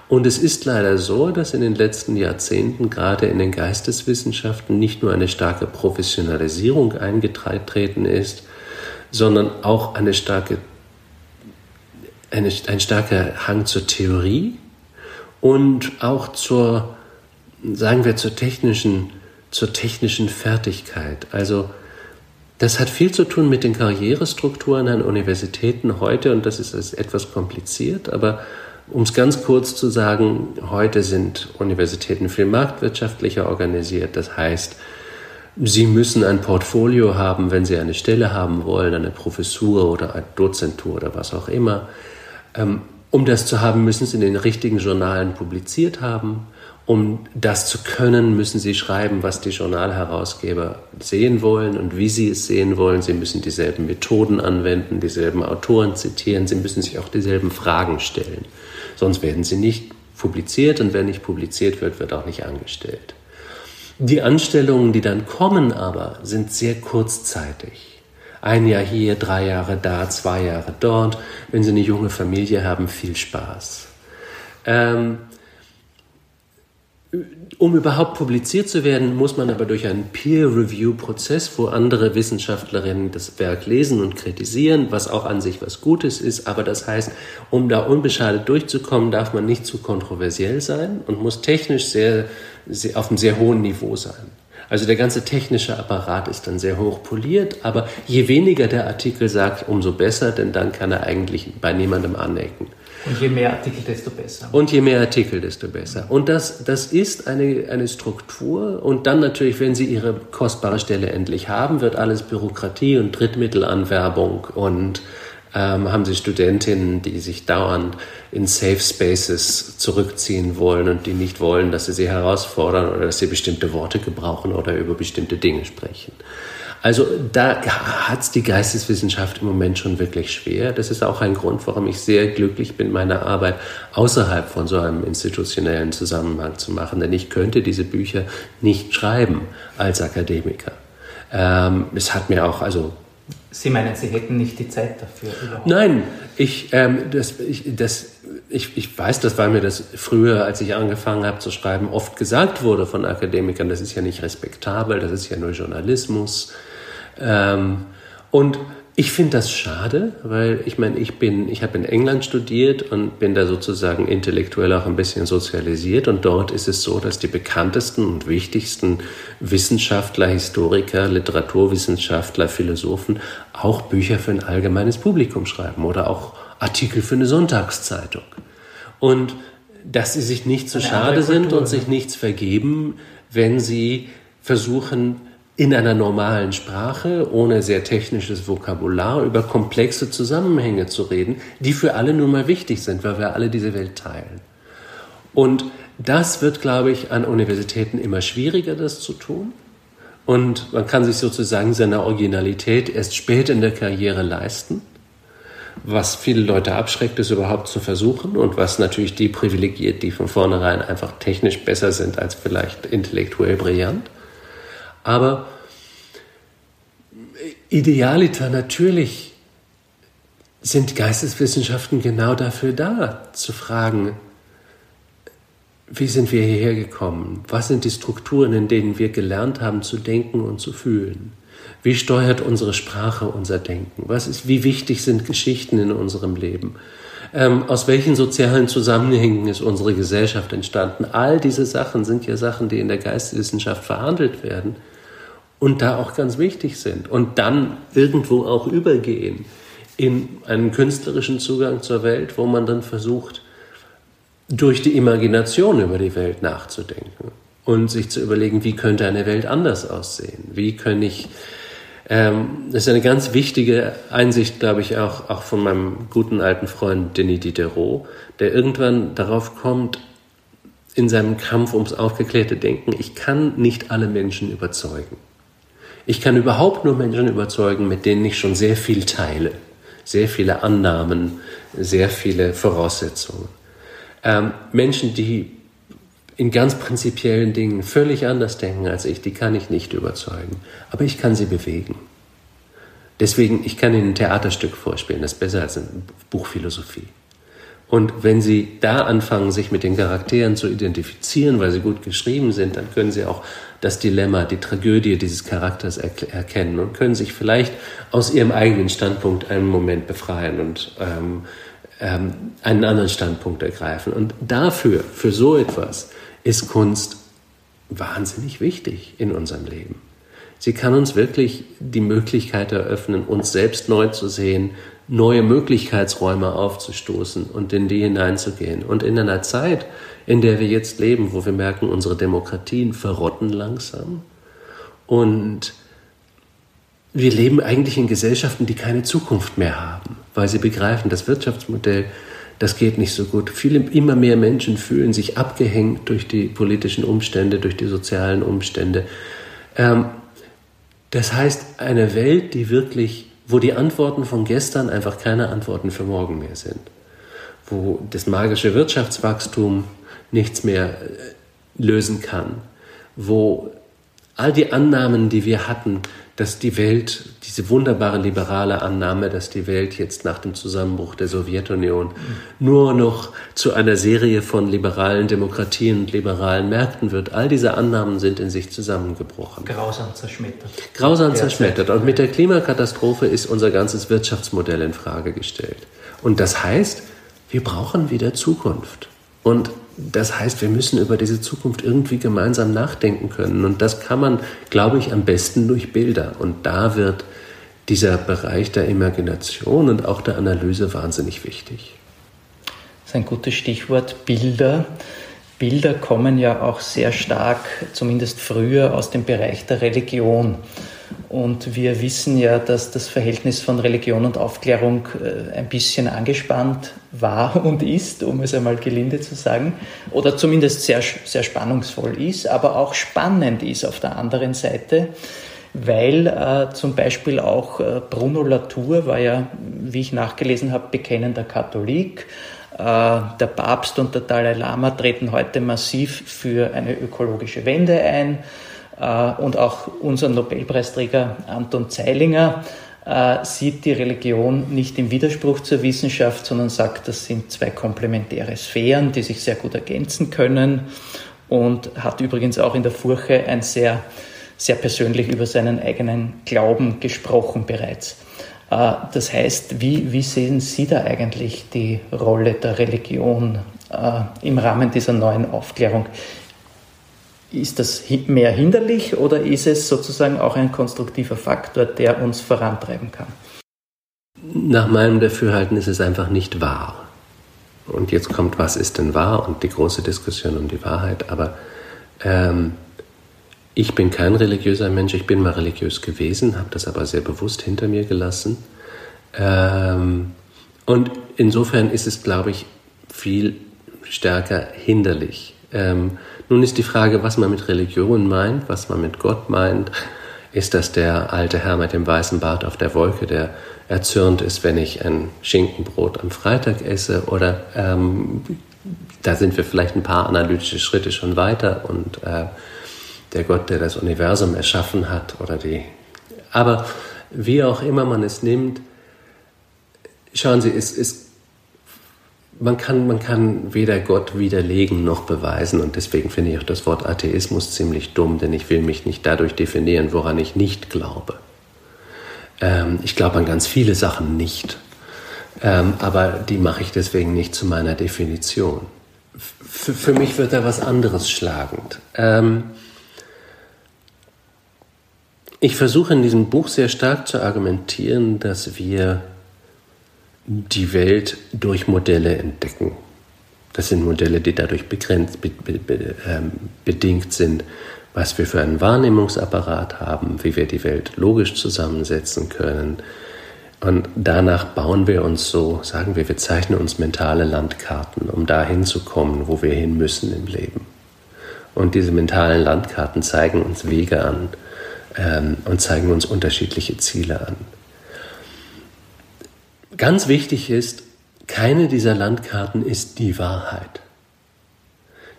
Und es ist leider so, dass in den letzten Jahrzehnten gerade in den Geisteswissenschaften nicht nur eine starke Professionalisierung eingetreten ist, sondern auch eine starke, eine, ein starker Hang zur Theorie und auch zur sagen wir, zur technischen, zur technischen Fertigkeit. Also das hat viel zu tun mit den Karrierestrukturen an Universitäten heute und das ist etwas kompliziert, aber um es ganz kurz zu sagen, heute sind Universitäten viel marktwirtschaftlicher organisiert. Das heißt, sie müssen ein Portfolio haben, wenn sie eine Stelle haben wollen, eine Professur oder eine Dozentur oder was auch immer. Ähm, um das zu haben, müssen sie in den richtigen Journalen publiziert haben. Um das zu können, müssen Sie schreiben, was die Journalherausgeber sehen wollen und wie sie es sehen wollen. Sie müssen dieselben Methoden anwenden, dieselben Autoren zitieren. Sie müssen sich auch dieselben Fragen stellen. Sonst werden sie nicht publiziert und wenn nicht publiziert wird, wird auch nicht angestellt. Die Anstellungen, die dann kommen aber, sind sehr kurzzeitig. Ein Jahr hier, drei Jahre da, zwei Jahre dort. Wenn Sie eine junge Familie haben, viel Spaß. Ähm, um überhaupt publiziert zu werden, muss man aber durch einen Peer-Review-Prozess, wo andere Wissenschaftlerinnen das Werk lesen und kritisieren, was auch an sich was Gutes ist. Aber das heißt, um da unbeschadet durchzukommen, darf man nicht zu kontroversiell sein und muss technisch sehr, sehr auf einem sehr hohen Niveau sein. Also der ganze technische Apparat ist dann sehr hoch poliert, aber je weniger der Artikel sagt, umso besser, denn dann kann er eigentlich bei niemandem anecken. Und je mehr Artikel, desto besser. Und je mehr Artikel, desto besser. Und das, das ist eine, eine Struktur. Und dann natürlich, wenn Sie Ihre kostbare Stelle endlich haben, wird alles Bürokratie und Drittmittelanwerbung und ähm, haben Sie Studentinnen, die sich dauernd in Safe Spaces zurückziehen wollen und die nicht wollen, dass Sie sie herausfordern oder dass Sie bestimmte Worte gebrauchen oder über bestimmte Dinge sprechen. Also da hat es die Geisteswissenschaft im Moment schon wirklich schwer. Das ist auch ein Grund, warum ich sehr glücklich bin, meine Arbeit außerhalb von so einem institutionellen Zusammenhang zu machen. Denn ich könnte diese Bücher nicht schreiben als Akademiker. Ähm, es hat mir auch, also Sie meinen, Sie hätten nicht die Zeit dafür? Überhaupt? Nein, ich, ähm, das, ich, das, ich, ich weiß, das, weil mir das früher, als ich angefangen habe zu schreiben, oft gesagt wurde von Akademikern, das ist ja nicht respektabel, das ist ja nur Journalismus. Ähm, und ich finde das schade, weil ich meine, ich bin, ich habe in England studiert und bin da sozusagen intellektuell auch ein bisschen sozialisiert und dort ist es so, dass die bekanntesten und wichtigsten Wissenschaftler, Historiker, Literaturwissenschaftler, Philosophen auch Bücher für ein allgemeines Publikum schreiben oder auch Artikel für eine Sonntagszeitung. Und dass sie sich nicht zu so schade sind und sich nichts vergeben, wenn sie versuchen, in einer normalen Sprache, ohne sehr technisches Vokabular, über komplexe Zusammenhänge zu reden, die für alle nun mal wichtig sind, weil wir alle diese Welt teilen. Und das wird, glaube ich, an Universitäten immer schwieriger, das zu tun. Und man kann sich sozusagen seine Originalität erst spät in der Karriere leisten, was viele Leute abschreckt, es überhaupt zu versuchen und was natürlich die privilegiert, die von vornherein einfach technisch besser sind als vielleicht intellektuell brillant. Aber idealiter natürlich sind Geisteswissenschaften genau dafür da, zu fragen, wie sind wir hierher gekommen? Was sind die Strukturen, in denen wir gelernt haben zu denken und zu fühlen? Wie steuert unsere Sprache unser Denken? Was ist, wie wichtig sind Geschichten in unserem Leben? Ähm, aus welchen sozialen Zusammenhängen ist unsere Gesellschaft entstanden? All diese Sachen sind ja Sachen, die in der Geisteswissenschaft verhandelt werden und da auch ganz wichtig sind und dann irgendwo auch übergehen in einen künstlerischen Zugang zur Welt, wo man dann versucht, durch die Imagination über die Welt nachzudenken und sich zu überlegen, wie könnte eine Welt anders aussehen? Wie kann ich, ähm, das ist eine ganz wichtige Einsicht, glaube ich, auch, auch von meinem guten alten Freund Denis Diderot, der irgendwann darauf kommt, in seinem Kampf ums aufgeklärte Denken, ich kann nicht alle Menschen überzeugen. Ich kann überhaupt nur Menschen überzeugen, mit denen ich schon sehr viel teile, sehr viele Annahmen, sehr viele Voraussetzungen. Ähm, Menschen, die in ganz prinzipiellen Dingen völlig anders denken als ich, die kann ich nicht überzeugen. Aber ich kann sie bewegen. Deswegen, ich kann Ihnen ein Theaterstück vorspielen, das ist besser als ein Buch Philosophie. Und wenn Sie da anfangen, sich mit den Charakteren zu identifizieren, weil sie gut geschrieben sind, dann können Sie auch das Dilemma, die Tragödie dieses Charakters erkennen und können sich vielleicht aus Ihrem eigenen Standpunkt einen Moment befreien und ähm, ähm, einen anderen Standpunkt ergreifen. Und dafür, für so etwas, ist Kunst wahnsinnig wichtig in unserem Leben. Sie kann uns wirklich die Möglichkeit eröffnen, uns selbst neu zu sehen, neue Möglichkeitsräume aufzustoßen und in die hineinzugehen. Und in einer Zeit, in der wir jetzt leben, wo wir merken, unsere Demokratien verrotten langsam und wir leben eigentlich in Gesellschaften, die keine Zukunft mehr haben, weil sie begreifen, das Wirtschaftsmodell, das geht nicht so gut. Viele, immer mehr Menschen fühlen sich abgehängt durch die politischen Umstände, durch die sozialen Umstände. Ähm, das heißt, eine Welt, die wirklich, wo die Antworten von gestern einfach keine Antworten für morgen mehr sind. Wo das magische Wirtschaftswachstum nichts mehr äh, lösen kann. Wo all die Annahmen, die wir hatten, dass die Welt, diese wunderbare liberale Annahme, dass die Welt jetzt nach dem Zusammenbruch der Sowjetunion mhm. nur noch zu einer Serie von liberalen Demokratien und liberalen Märkten wird, all diese Annahmen sind in sich zusammengebrochen. Grausam zerschmettert. Grausam zerschmettert. Und mit der Klimakatastrophe ist unser ganzes Wirtschaftsmodell in Frage gestellt. Und das heißt, wir brauchen wieder Zukunft. Und das heißt, wir müssen über diese Zukunft irgendwie gemeinsam nachdenken können. Und das kann man, glaube ich, am besten durch Bilder. Und da wird dieser Bereich der Imagination und auch der Analyse wahnsinnig wichtig. Das ist ein gutes Stichwort, Bilder. Bilder kommen ja auch sehr stark, zumindest früher, aus dem Bereich der Religion. Und wir wissen ja, dass das Verhältnis von Religion und Aufklärung äh, ein bisschen angespannt war und ist, um es einmal gelinde zu sagen, oder zumindest sehr, sehr spannungsvoll ist, aber auch spannend ist auf der anderen Seite, weil äh, zum Beispiel auch äh, Bruno Latour war ja, wie ich nachgelesen habe, bekennender Katholik. Äh, der Papst und der Dalai Lama treten heute massiv für eine ökologische Wende ein. Äh, und auch unser Nobelpreisträger Anton Zeilinger äh, sieht die Religion nicht im Widerspruch zur Wissenschaft, sondern sagt, das sind zwei komplementäre Sphären, die sich sehr gut ergänzen können und hat übrigens auch in der Furche ein sehr, sehr persönlich über seinen eigenen Glauben gesprochen bereits. Äh, das heißt, wie, wie sehen Sie da eigentlich die Rolle der Religion im Rahmen dieser neuen Aufklärung? Ist das mehr hinderlich oder ist es sozusagen auch ein konstruktiver Faktor, der uns vorantreiben kann? Nach meinem Dafürhalten ist es einfach nicht wahr. Und jetzt kommt, was ist denn wahr und die große Diskussion um die Wahrheit. Aber ähm, ich bin kein religiöser Mensch, ich bin mal religiös gewesen, habe das aber sehr bewusst hinter mir gelassen. Ähm, und insofern ist es, glaube ich, viel stärker hinderlich. Ähm, nun ist die Frage, was man mit Religion meint, was man mit Gott meint. Ist das der alte Herr mit dem weißen Bart auf der Wolke, der erzürnt ist, wenn ich ein Schinkenbrot am Freitag esse? Oder ähm, da sind wir vielleicht ein paar analytische Schritte schon weiter und äh, der Gott, der das Universum erschaffen hat oder die. Aber wie auch immer man es nimmt, schauen Sie, es, es man kann, man kann weder Gott widerlegen noch beweisen und deswegen finde ich auch das Wort Atheismus ziemlich dumm, denn ich will mich nicht dadurch definieren, woran ich nicht glaube. Ähm, ich glaube an ganz viele Sachen nicht, ähm, aber die mache ich deswegen nicht zu meiner Definition. F für mich wird da was anderes schlagend. Ähm, ich versuche in diesem Buch sehr stark zu argumentieren, dass wir die Welt durch Modelle entdecken. Das sind Modelle, die dadurch begrenzt, be, be, be, ähm, bedingt sind, was wir für einen Wahrnehmungsapparat haben, wie wir die Welt logisch zusammensetzen können. Und danach bauen wir uns so, sagen wir, wir zeichnen uns mentale Landkarten, um dahin zu kommen, wo wir hin müssen im Leben. Und diese mentalen Landkarten zeigen uns Wege an ähm, und zeigen uns unterschiedliche Ziele an. Ganz wichtig ist, keine dieser Landkarten ist die Wahrheit.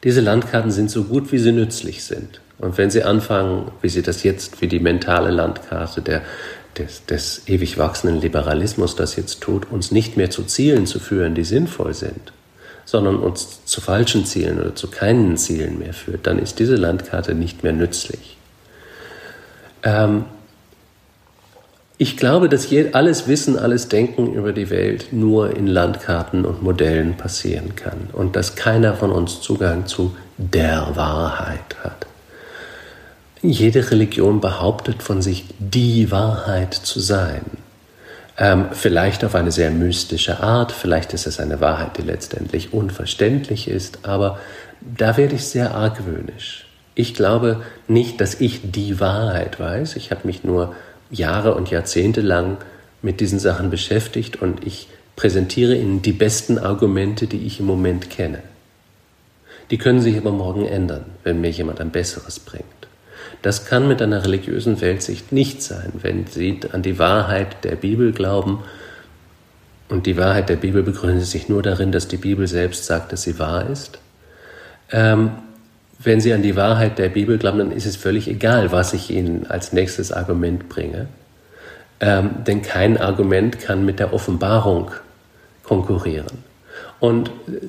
Diese Landkarten sind so gut, wie sie nützlich sind. Und wenn Sie anfangen, wie Sie das jetzt, wie die mentale Landkarte der, des, des ewig wachsenden Liberalismus das jetzt tut, uns nicht mehr zu Zielen zu führen, die sinnvoll sind, sondern uns zu falschen Zielen oder zu keinen Zielen mehr führt, dann ist diese Landkarte nicht mehr nützlich. Ähm, ich glaube, dass alles Wissen, alles Denken über die Welt nur in Landkarten und Modellen passieren kann und dass keiner von uns Zugang zu der Wahrheit hat. Jede Religion behauptet von sich, die Wahrheit zu sein. Ähm, vielleicht auf eine sehr mystische Art, vielleicht ist es eine Wahrheit, die letztendlich unverständlich ist, aber da werde ich sehr argwöhnisch. Ich glaube nicht, dass ich die Wahrheit weiß, ich habe mich nur Jahre und Jahrzehnte lang mit diesen Sachen beschäftigt und ich präsentiere Ihnen die besten Argumente, die ich im Moment kenne. Die können sich aber morgen ändern, wenn mir jemand ein besseres bringt. Das kann mit einer religiösen Weltsicht nicht sein, wenn Sie an die Wahrheit der Bibel glauben. Und die Wahrheit der Bibel begründet sich nur darin, dass die Bibel selbst sagt, dass sie wahr ist. Ähm, wenn Sie an die Wahrheit der Bibel glauben, dann ist es völlig egal, was ich Ihnen als nächstes Argument bringe. Ähm, denn kein Argument kann mit der Offenbarung konkurrieren. Und äh,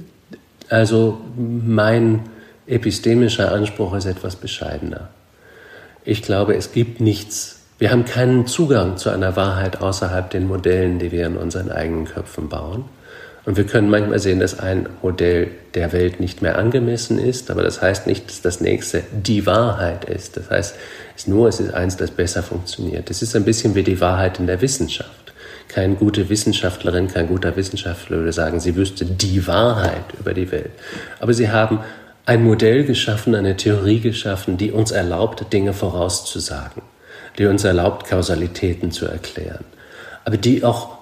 also mein epistemischer Anspruch ist etwas bescheidener. Ich glaube, es gibt nichts. Wir haben keinen Zugang zu einer Wahrheit außerhalb den Modellen, die wir in unseren eigenen Köpfen bauen. Und wir können manchmal sehen, dass ein Modell der Welt nicht mehr angemessen ist, aber das heißt nicht, dass das nächste die Wahrheit ist. Das heißt, es nur es ist eins, das besser funktioniert. Es ist ein bisschen wie die Wahrheit in der Wissenschaft. Keine gute Wissenschaftlerin, kein guter Wissenschaftler würde sagen, sie wüsste die Wahrheit über die Welt. Aber sie haben ein Modell geschaffen, eine Theorie geschaffen, die uns erlaubt, Dinge vorauszusagen. die uns erlaubt, Kausalitäten zu erklären. Aber die auch,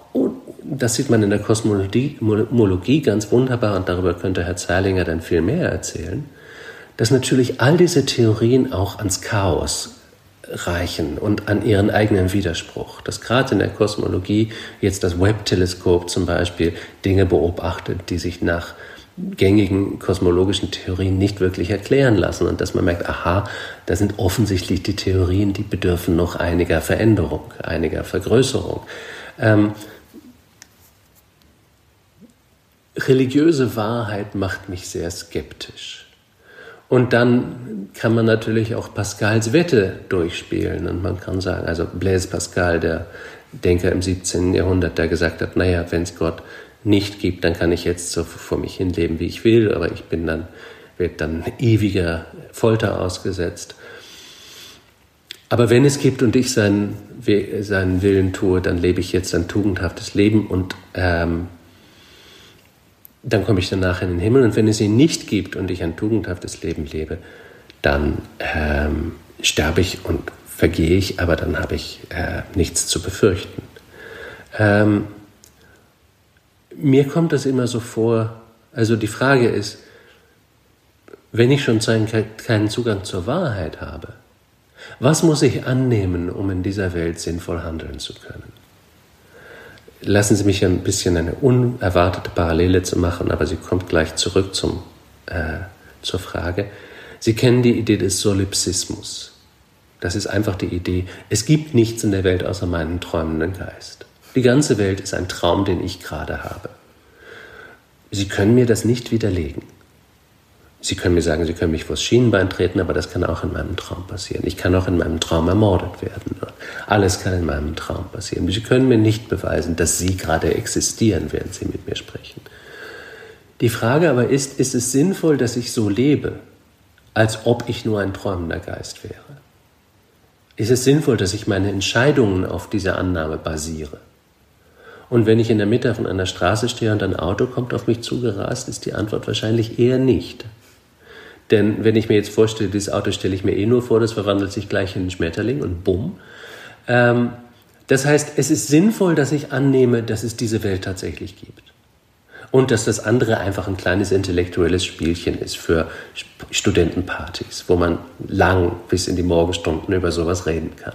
das sieht man in der Kosmologie ganz wunderbar und darüber könnte Herr Zeilinger dann viel mehr erzählen, dass natürlich all diese Theorien auch ans Chaos reichen und an ihren eigenen Widerspruch. Dass gerade in der Kosmologie jetzt das Webb-Teleskop zum Beispiel Dinge beobachtet, die sich nach gängigen kosmologischen Theorien nicht wirklich erklären lassen und dass man merkt, aha, da sind offensichtlich die Theorien, die bedürfen noch einiger Veränderung, einiger Vergrößerung. Ähm, religiöse Wahrheit macht mich sehr skeptisch. Und dann kann man natürlich auch Pascals Wette durchspielen und man kann sagen, also Blaise Pascal, der Denker im 17. Jahrhundert, der gesagt hat, naja, wenn es Gott nicht gibt, dann kann ich jetzt so vor mich hin leben, wie ich will, aber ich bin dann, werde dann ewiger Folter ausgesetzt. Aber wenn es gibt und ich seinen, seinen Willen tue, dann lebe ich jetzt ein tugendhaftes Leben und ähm, dann komme ich danach in den Himmel. Und wenn es ihn nicht gibt und ich ein tugendhaftes Leben lebe, dann ähm, sterbe ich und vergehe ich, aber dann habe ich äh, nichts zu befürchten. Ähm, mir kommt das immer so vor, also die Frage ist, wenn ich schon keinen Zugang zur Wahrheit habe, was muss ich annehmen, um in dieser Welt sinnvoll handeln zu können? Lassen Sie mich ein bisschen eine unerwartete Parallele zu machen, aber sie kommt gleich zurück zum, äh, zur Frage. Sie kennen die Idee des Solipsismus. Das ist einfach die Idee, es gibt nichts in der Welt außer meinen träumenden Geist. Die ganze Welt ist ein Traum, den ich gerade habe. Sie können mir das nicht widerlegen. Sie können mir sagen, Sie können mich vors Schienenbein treten, aber das kann auch in meinem Traum passieren. Ich kann auch in meinem Traum ermordet werden. Alles kann in meinem Traum passieren. Sie können mir nicht beweisen, dass Sie gerade existieren, während Sie mit mir sprechen. Die Frage aber ist, ist es sinnvoll, dass ich so lebe, als ob ich nur ein träumender Geist wäre? Ist es sinnvoll, dass ich meine Entscheidungen auf dieser Annahme basiere? Und wenn ich in der Mitte von einer Straße stehe und ein Auto kommt auf mich zugerast, ist die Antwort wahrscheinlich eher nicht. Denn wenn ich mir jetzt vorstelle, dieses Auto stelle ich mir eh nur vor, das verwandelt sich gleich in einen Schmetterling und bumm. Ähm, das heißt, es ist sinnvoll, dass ich annehme, dass es diese Welt tatsächlich gibt. Und dass das andere einfach ein kleines intellektuelles Spielchen ist für Studentenpartys, wo man lang bis in die Morgenstunden über sowas reden kann.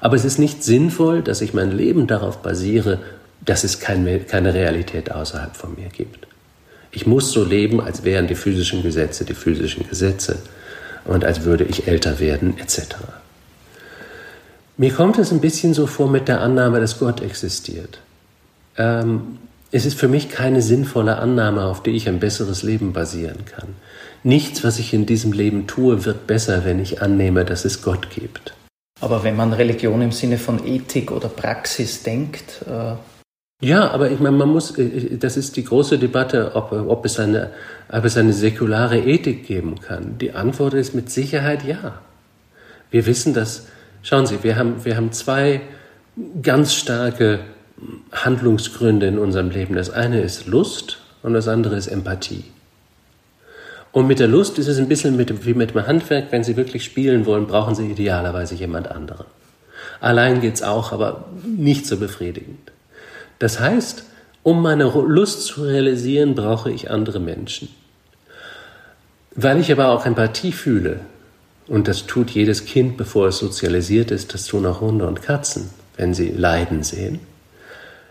Aber es ist nicht sinnvoll, dass ich mein Leben darauf basiere, dass es keine Realität außerhalb von mir gibt. Ich muss so leben, als wären die physischen Gesetze die physischen Gesetze und als würde ich älter werden, etc. Mir kommt es ein bisschen so vor mit der Annahme, dass Gott existiert. Ähm, es ist für mich keine sinnvolle Annahme, auf die ich ein besseres Leben basieren kann. Nichts, was ich in diesem Leben tue, wird besser, wenn ich annehme, dass es Gott gibt. Aber wenn man Religion im Sinne von Ethik oder Praxis denkt, äh ja, aber ich meine, man muss, äh, äh, das ist die große Debatte, ob, ob, es eine, ob es eine säkulare Ethik geben kann. Die Antwort ist mit Sicherheit ja. Wir wissen dass, schauen Sie, wir haben, wir haben zwei ganz starke Handlungsgründe in unserem Leben. Das eine ist Lust und das andere ist Empathie. Und mit der Lust ist es ein bisschen mit, wie mit dem Handwerk. Wenn Sie wirklich spielen wollen, brauchen Sie idealerweise jemand anderen. Allein geht's auch, aber nicht so befriedigend. Das heißt, um meine Lust zu realisieren, brauche ich andere Menschen. Weil ich aber auch Empathie fühle, und das tut jedes Kind, bevor es sozialisiert ist, das tun auch Hunde und Katzen, wenn sie Leiden sehen.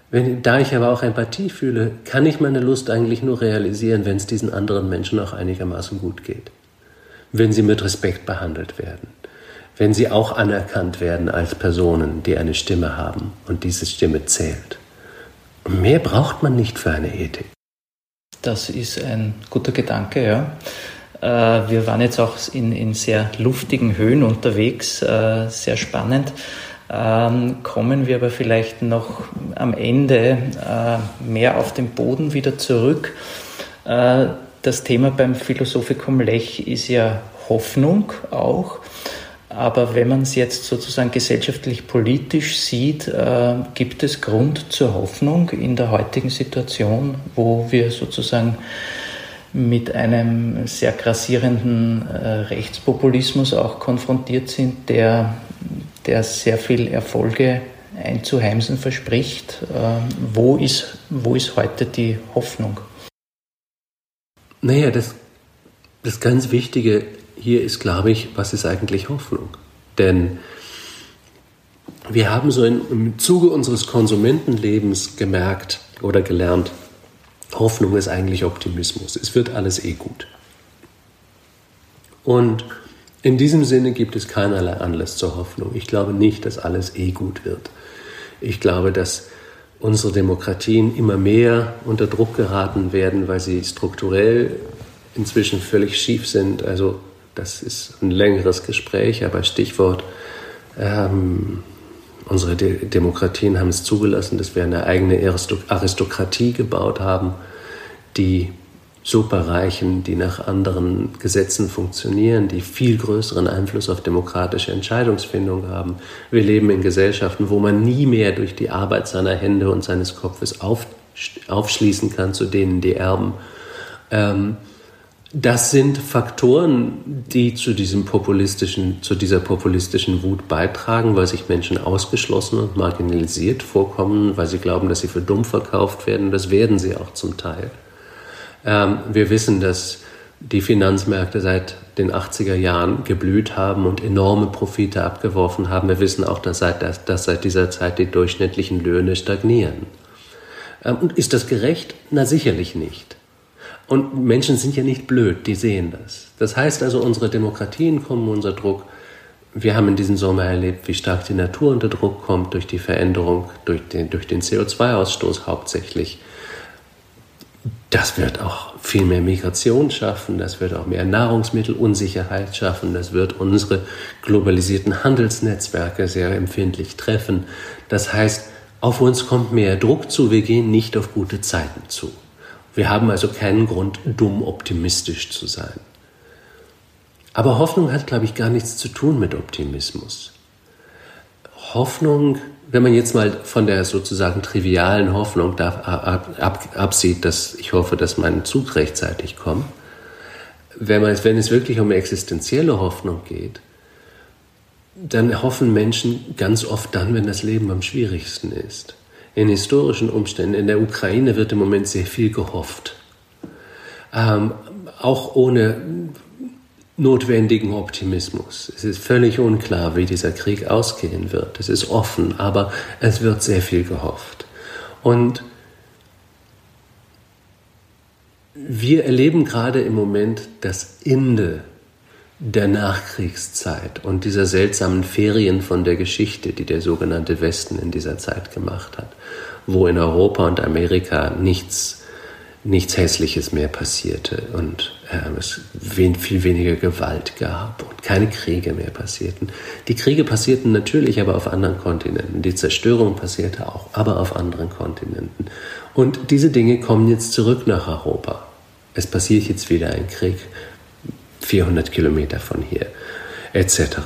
Wenn, da ich aber auch Empathie fühle, kann ich meine Lust eigentlich nur realisieren, wenn es diesen anderen Menschen auch einigermaßen gut geht. Wenn sie mit Respekt behandelt werden. Wenn sie auch anerkannt werden als Personen, die eine Stimme haben und diese Stimme zählt. Mehr braucht man nicht für eine Ethik. Das ist ein guter Gedanke, ja. Äh, wir waren jetzt auch in, in sehr luftigen Höhen unterwegs, äh, sehr spannend. Ähm, kommen wir aber vielleicht noch am Ende äh, mehr auf den Boden wieder zurück. Das Thema beim Philosophikum Lech ist ja Hoffnung auch. Aber wenn man es jetzt sozusagen gesellschaftlich politisch sieht, äh, gibt es Grund zur Hoffnung in der heutigen Situation, wo wir sozusagen mit einem sehr grassierenden äh, Rechtspopulismus auch konfrontiert sind, der der sehr viel Erfolge einzuheimsen verspricht. Ähm, wo ist, wo ist heute die Hoffnung? Naja, das, das ganz Wichtige hier ist, glaube ich, was ist eigentlich Hoffnung? Denn wir haben so im Zuge unseres Konsumentenlebens gemerkt oder gelernt, Hoffnung ist eigentlich Optimismus. Es wird alles eh gut. Und in diesem Sinne gibt es keinerlei Anlass zur Hoffnung. Ich glaube nicht, dass alles eh gut wird. Ich glaube, dass unsere Demokratien immer mehr unter Druck geraten werden, weil sie strukturell inzwischen völlig schief sind. Also das ist ein längeres Gespräch, aber Stichwort, ähm, unsere De Demokratien haben es zugelassen, dass wir eine eigene Aristokratie gebaut haben, die Superreichen, die nach anderen Gesetzen funktionieren, die viel größeren Einfluss auf demokratische Entscheidungsfindung haben. Wir leben in Gesellschaften, wo man nie mehr durch die Arbeit seiner Hände und seines Kopfes auf, aufschließen kann zu denen, die erben. Ähm, das sind Faktoren, die zu diesem populistischen, zu dieser populistischen Wut beitragen, weil sich Menschen ausgeschlossen und marginalisiert vorkommen, weil sie glauben, dass sie für dumm verkauft werden. Das werden sie auch zum Teil. Ähm, wir wissen, dass die Finanzmärkte seit den 80er Jahren geblüht haben und enorme Profite abgeworfen haben. Wir wissen auch, dass seit, dass, dass seit dieser Zeit die durchschnittlichen Löhne stagnieren. Ähm, und ist das gerecht? Na sicherlich nicht. Und Menschen sind ja nicht blöd, die sehen das. Das heißt also, unsere Demokratien kommen unter Druck. Wir haben in diesem Sommer erlebt, wie stark die Natur unter Druck kommt durch die Veränderung, durch den, durch den CO2-Ausstoß hauptsächlich. Das wird auch viel mehr Migration schaffen, das wird auch mehr Nahrungsmittelunsicherheit schaffen, das wird unsere globalisierten Handelsnetzwerke sehr empfindlich treffen. Das heißt, auf uns kommt mehr Druck zu, wir gehen nicht auf gute Zeiten zu. Wir haben also keinen Grund, dumm optimistisch zu sein. Aber Hoffnung hat, glaube ich, gar nichts zu tun mit Optimismus. Hoffnung wenn man jetzt mal von der sozusagen trivialen Hoffnung ab, ab, absieht, dass ich hoffe, dass mein Zug rechtzeitig kommt, wenn, man, wenn es wirklich um existenzielle Hoffnung geht, dann hoffen Menschen ganz oft dann, wenn das Leben am schwierigsten ist. In historischen Umständen, in der Ukraine wird im Moment sehr viel gehofft. Ähm, auch ohne notwendigen Optimismus. Es ist völlig unklar, wie dieser Krieg ausgehen wird. Es ist offen, aber es wird sehr viel gehofft. Und wir erleben gerade im Moment das Ende der Nachkriegszeit und dieser seltsamen Ferien von der Geschichte, die der sogenannte Westen in dieser Zeit gemacht hat, wo in Europa und Amerika nichts nichts Hässliches mehr passierte und äh, es viel weniger Gewalt gab und keine Kriege mehr passierten. Die Kriege passierten natürlich aber auf anderen Kontinenten. Die Zerstörung passierte auch, aber auf anderen Kontinenten. Und diese Dinge kommen jetzt zurück nach Europa. Es passiert jetzt wieder ein Krieg 400 Kilometer von hier, etc.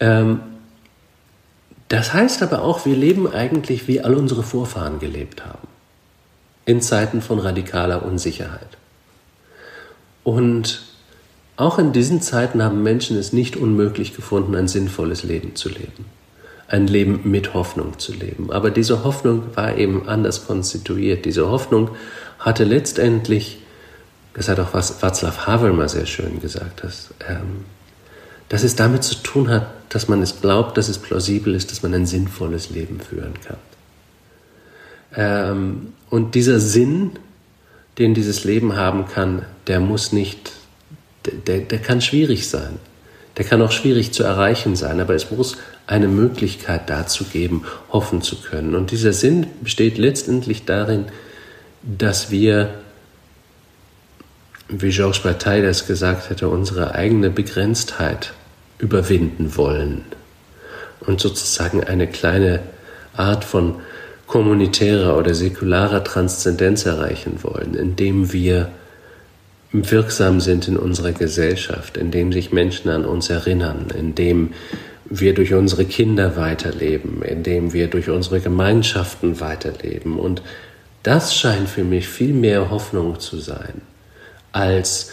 Ähm, das heißt aber auch, wir leben eigentlich, wie all unsere Vorfahren gelebt haben in Zeiten von radikaler Unsicherheit. Und auch in diesen Zeiten haben Menschen es nicht unmöglich gefunden, ein sinnvolles Leben zu leben. Ein Leben mit Hoffnung zu leben. Aber diese Hoffnung war eben anders konstituiert. Diese Hoffnung hatte letztendlich, das hat auch Václav Havel mal sehr schön gesagt, dass, ähm, dass es damit zu tun hat, dass man es glaubt, dass es plausibel ist, dass man ein sinnvolles Leben führen kann. Ähm, und dieser Sinn, den dieses Leben haben kann, der muss nicht, der, der kann schwierig sein. Der kann auch schwierig zu erreichen sein, aber es muss eine Möglichkeit dazu geben, hoffen zu können. Und dieser Sinn besteht letztendlich darin, dass wir, wie Georges Bataille das gesagt hätte, unsere eigene Begrenztheit überwinden wollen und sozusagen eine kleine Art von kommunitärer oder säkularer Transzendenz erreichen wollen, indem wir wirksam sind in unserer Gesellschaft, indem sich Menschen an uns erinnern, indem wir durch unsere Kinder weiterleben, indem wir durch unsere Gemeinschaften weiterleben. Und das scheint für mich viel mehr Hoffnung zu sein, als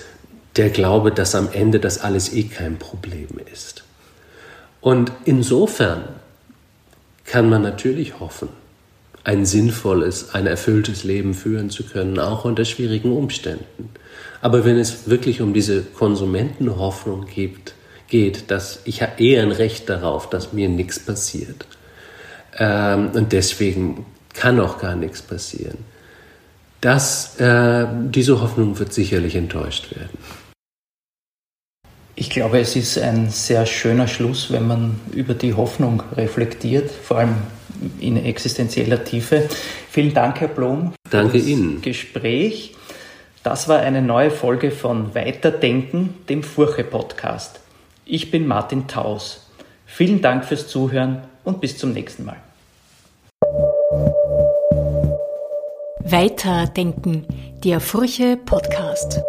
der Glaube, dass am Ende das alles eh kein Problem ist. Und insofern kann man natürlich hoffen, ein sinnvolles, ein erfülltes Leben führen zu können, auch unter schwierigen Umständen. Aber wenn es wirklich um diese Konsumentenhoffnung gibt, geht, dass ich habe eher ein Recht darauf, dass mir nichts passiert. Ähm, und deswegen kann auch gar nichts passieren. Das, äh, diese Hoffnung wird sicherlich enttäuscht werden. Ich glaube, es ist ein sehr schöner Schluss, wenn man über die Hoffnung reflektiert, vor allem in existenzieller Tiefe. Vielen Dank, Herr Blom, für Danke das Ihnen. Gespräch. Das war eine neue Folge von Weiterdenken, dem Furche-Podcast. Ich bin Martin Taus. Vielen Dank fürs Zuhören und bis zum nächsten Mal. Weiterdenken, der Furche Podcast.